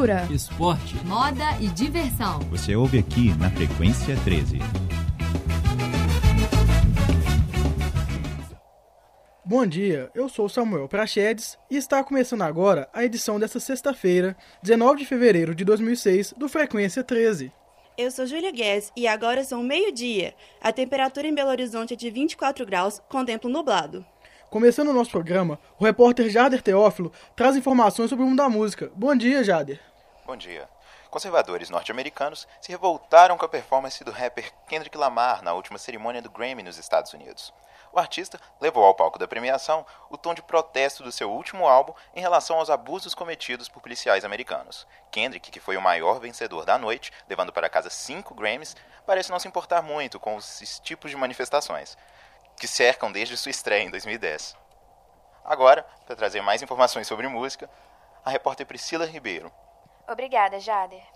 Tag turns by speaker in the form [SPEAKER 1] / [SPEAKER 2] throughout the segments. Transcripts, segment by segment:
[SPEAKER 1] cultura,
[SPEAKER 2] esporte,
[SPEAKER 3] moda e diversão.
[SPEAKER 4] Você ouve aqui na Frequência 13.
[SPEAKER 5] Bom dia, eu sou Samuel Prachedes e está começando agora a edição desta sexta-feira, 19 de fevereiro de 2006, do Frequência 13.
[SPEAKER 6] Eu sou Júlia Guedes e agora são meio-dia. A temperatura em Belo Horizonte é de 24 graus, com tempo nublado.
[SPEAKER 5] Começando o nosso programa, o repórter Jader Teófilo traz informações sobre o mundo da música. Bom dia, Jader.
[SPEAKER 7] Bom dia. Conservadores norte-americanos se revoltaram com a performance do rapper Kendrick Lamar na última cerimônia do Grammy nos Estados Unidos. O artista levou ao palco da premiação o tom de protesto do seu último álbum em relação aos abusos cometidos por policiais americanos. Kendrick, que foi o maior vencedor da noite, levando para casa cinco Grammys, parece não se importar muito com esses tipos de manifestações, que cercam desde sua estreia em 2010. Agora, para trazer mais informações sobre música, a repórter Priscila Ribeiro.
[SPEAKER 8] Obrigada, Jader.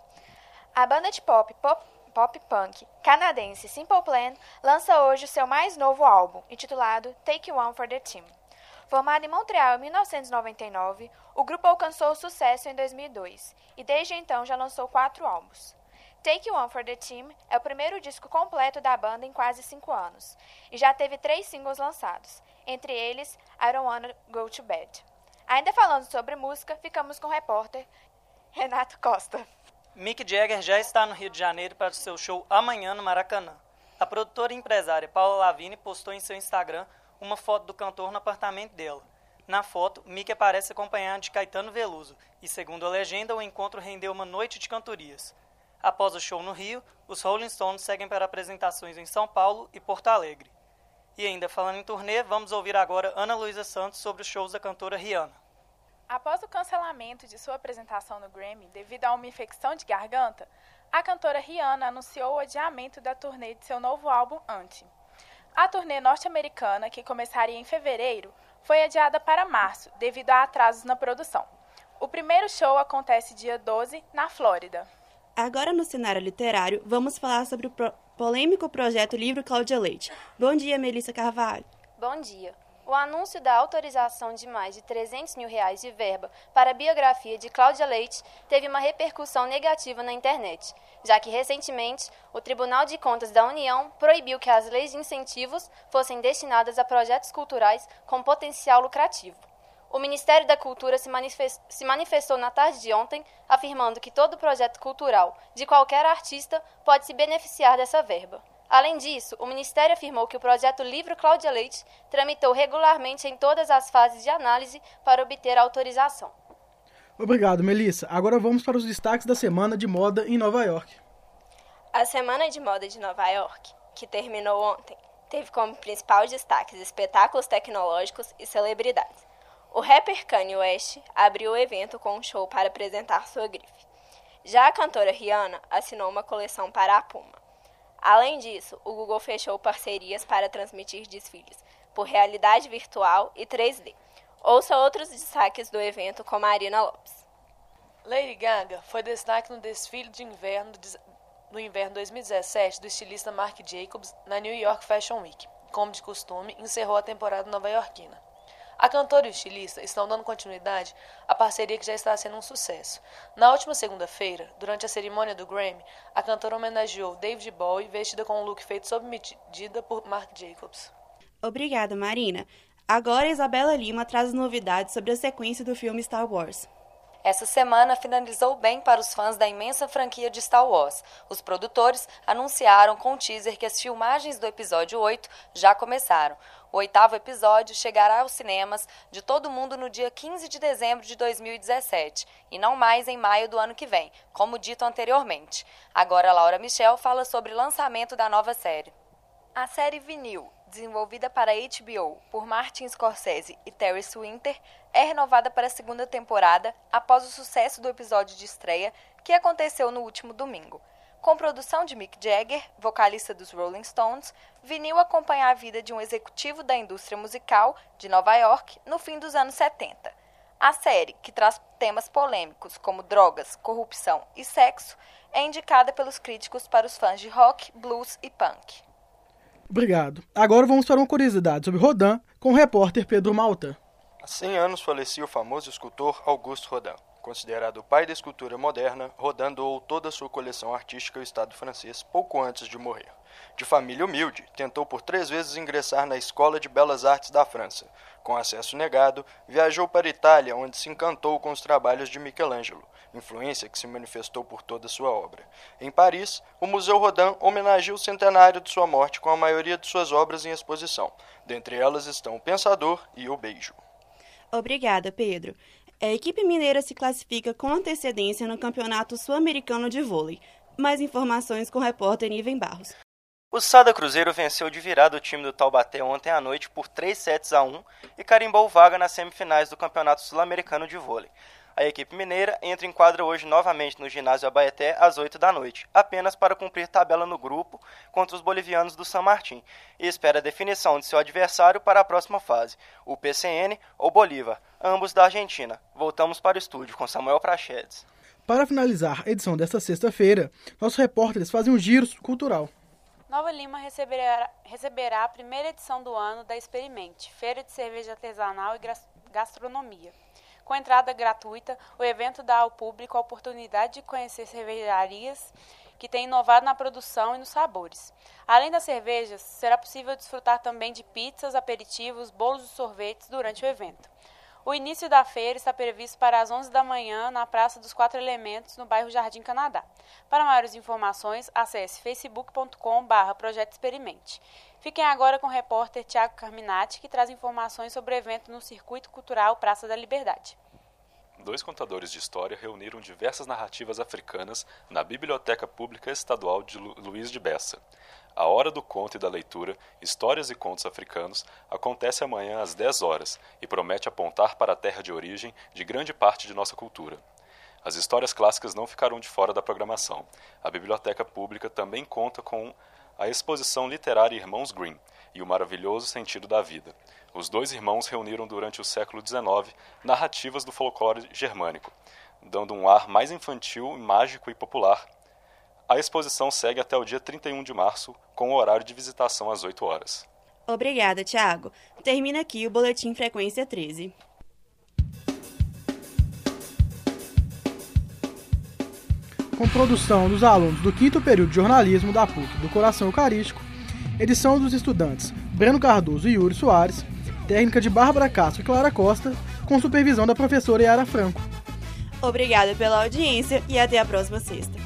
[SPEAKER 8] A banda de pop, pop pop punk canadense Simple Plan lança hoje o seu mais novo álbum, intitulado Take One for the Team. Formado em Montreal em 1999, o grupo alcançou sucesso em 2002 e desde então já lançou quatro álbuns. Take One for the Team é o primeiro disco completo da banda em quase cinco anos e já teve três singles lançados, entre eles I Don't Wanna Go to Bed. Ainda falando sobre música, ficamos com o repórter Renato Costa.
[SPEAKER 9] Mick Jagger já está no Rio de Janeiro para o seu show amanhã no Maracanã. A produtora e empresária Paula Lavigne postou em seu Instagram uma foto do cantor no apartamento dela. Na foto, Mick aparece acompanhado de Caetano Veloso e, segundo a legenda, o encontro rendeu uma noite de cantorias. Após o show no Rio, os Rolling Stones seguem para apresentações em São Paulo e Porto Alegre. E ainda falando em turnê, vamos ouvir agora Ana Luísa Santos sobre os shows da cantora Rihanna.
[SPEAKER 10] Após o cancelamento de sua apresentação no Grammy devido a uma infecção de garganta, a cantora Rihanna anunciou o adiamento da turnê de seu novo álbum Anti. A turnê norte-americana, que começaria em fevereiro, foi adiada para março devido a atrasos na produção. O primeiro show acontece dia 12, na Flórida.
[SPEAKER 6] Agora no cenário literário, vamos falar sobre o pro polêmico projeto Livro Cláudia Leite. Bom dia, Melissa Carvalho.
[SPEAKER 11] Bom dia. O anúncio da autorização de mais de 300 mil reais de verba para a biografia de Cláudia Leite teve uma repercussão negativa na internet, já que recentemente o Tribunal de Contas da União proibiu que as leis de incentivos fossem destinadas a projetos culturais com potencial lucrativo. O Ministério da Cultura se, se manifestou na tarde de ontem, afirmando que todo projeto cultural de qualquer artista pode se beneficiar dessa verba. Além disso, o Ministério afirmou que o projeto Livro Cláudia Leite tramitou regularmente em todas as fases de análise para obter autorização.
[SPEAKER 5] Obrigado, Melissa. Agora vamos para os destaques da semana de moda em Nova York.
[SPEAKER 12] A Semana de Moda de Nova York, que terminou ontem, teve como principal destaques espetáculos tecnológicos e celebridades. O rapper Kanye West abriu o evento com um show para apresentar sua grife. Já a cantora Rihanna assinou uma coleção para a Puma. Além disso, o Google fechou parcerias para transmitir desfiles por realidade virtual e 3D. Ouça outros destaques do evento com Marina Lopes.
[SPEAKER 13] Lady Gaga foi destaque no desfile de inverno no inverno 2017 do estilista Marc Jacobs na New York Fashion Week. Como de costume, encerrou a temporada nova-iorquina. A cantora e o estilista estão dando continuidade à parceria que já está sendo um sucesso. Na última segunda-feira, durante a cerimônia do Grammy, a cantora homenageou David Bowie vestida com um look feito sob medida por Marc Jacobs.
[SPEAKER 6] Obrigada, Marina. Agora Isabela Lima traz novidades sobre a sequência do filme Star Wars.
[SPEAKER 14] Essa semana finalizou bem para os fãs da imensa franquia de Star Wars. Os produtores anunciaram com um teaser que as filmagens do episódio 8 já começaram. O oitavo episódio chegará aos cinemas de todo mundo no dia 15 de dezembro de 2017 e não mais em maio do ano que vem, como dito anteriormente. Agora Laura Michel fala sobre o lançamento da nova série.
[SPEAKER 15] A série Vinil, desenvolvida para HBO por Martin Scorsese e Terry Swinter, é renovada para a segunda temporada após o sucesso do episódio de estreia que aconteceu no último domingo. Com produção de Mick Jagger, vocalista dos Rolling Stones, Vinil acompanha a vida de um executivo da indústria musical de Nova York no fim dos anos 70. A série, que traz temas polêmicos como drogas, corrupção e sexo, é indicada pelos críticos para os fãs de rock, blues e punk.
[SPEAKER 5] Obrigado. Agora vamos para uma curiosidade sobre Rodin com o repórter Pedro Malta.
[SPEAKER 16] Há 100 anos falecia o famoso escultor Auguste Rodin.
[SPEAKER 1] Considerado o pai da escultura moderna, Rodin doou toda a sua coleção artística ao Estado francês pouco antes de morrer. De família humilde, tentou por três vezes ingressar na Escola de Belas Artes da França. Com acesso negado, viajou para a Itália, onde se encantou com os trabalhos de Michelangelo, influência que se manifestou por toda sua obra. Em Paris, o Museu Rodin homenageia o centenário de sua morte com a maioria de suas obras em exposição. Dentre elas estão O Pensador e O Beijo.
[SPEAKER 6] Obrigada, Pedro. A equipe mineira se classifica com antecedência no Campeonato Sul-Americano de Vôlei. Mais informações com o repórter Niven Barros.
[SPEAKER 2] O Sada Cruzeiro venceu de virada o time do Taubaté ontem à noite por 3 sets a 1 e carimbou vaga nas semifinais do Campeonato Sul-Americano de Vôlei. A equipe mineira entra em quadra hoje novamente no ginásio Abaeté às 8 da noite, apenas para cumprir tabela no grupo contra os bolivianos do San Martín, e espera a definição de seu adversário para a próxima fase, o PCN ou Bolívar, ambos da Argentina. Voltamos para o estúdio com Samuel Prachedes.
[SPEAKER 5] Para finalizar a edição desta sexta-feira, nossos repórteres fazem um giro cultural.
[SPEAKER 11] Nova Lima receberá, receberá a primeira edição do ano da Experimente, Feira de Cerveja Artesanal e Gastronomia. Com entrada gratuita, o evento dá ao público a oportunidade de conhecer cervejarias que têm inovado na produção e nos sabores. Além das cervejas, será possível desfrutar também de pizzas, aperitivos, bolos e sorvetes durante o evento. O início da feira está previsto para as 11 da manhã na Praça dos Quatro Elementos, no bairro Jardim Canadá. Para maiores informações, acesse facebook.com.br Projeto Experimente. Fiquem agora com o repórter Tiago Carminati, que traz informações sobre o evento no Circuito Cultural Praça da Liberdade.
[SPEAKER 17] Dois contadores de história reuniram diversas narrativas africanas na Biblioteca Pública Estadual de Lu Luiz de Bessa. A Hora do Conto e da Leitura, Histórias e Contos Africanos, acontece amanhã às 10 horas e promete apontar para a terra de origem de grande parte de nossa cultura. As histórias clássicas não ficarão de fora da programação. A Biblioteca Pública também conta com a exposição literária Irmãos Green e o maravilhoso sentido da vida. Os dois irmãos reuniram durante o século XIX narrativas do folclore germânico, dando um ar mais infantil, mágico e popular a exposição segue até o dia 31 de março, com o horário de visitação às 8 horas.
[SPEAKER 6] Obrigada, Tiago. Termina aqui o Boletim Frequência 13.
[SPEAKER 5] Com produção dos alunos do quinto período de jornalismo da PUC do Coração Eucarístico, edição dos estudantes Breno Cardoso e Yuri Soares, técnica de Bárbara Castro e Clara Costa, com supervisão da professora Yara Franco.
[SPEAKER 6] Obrigada pela audiência e até a próxima sexta.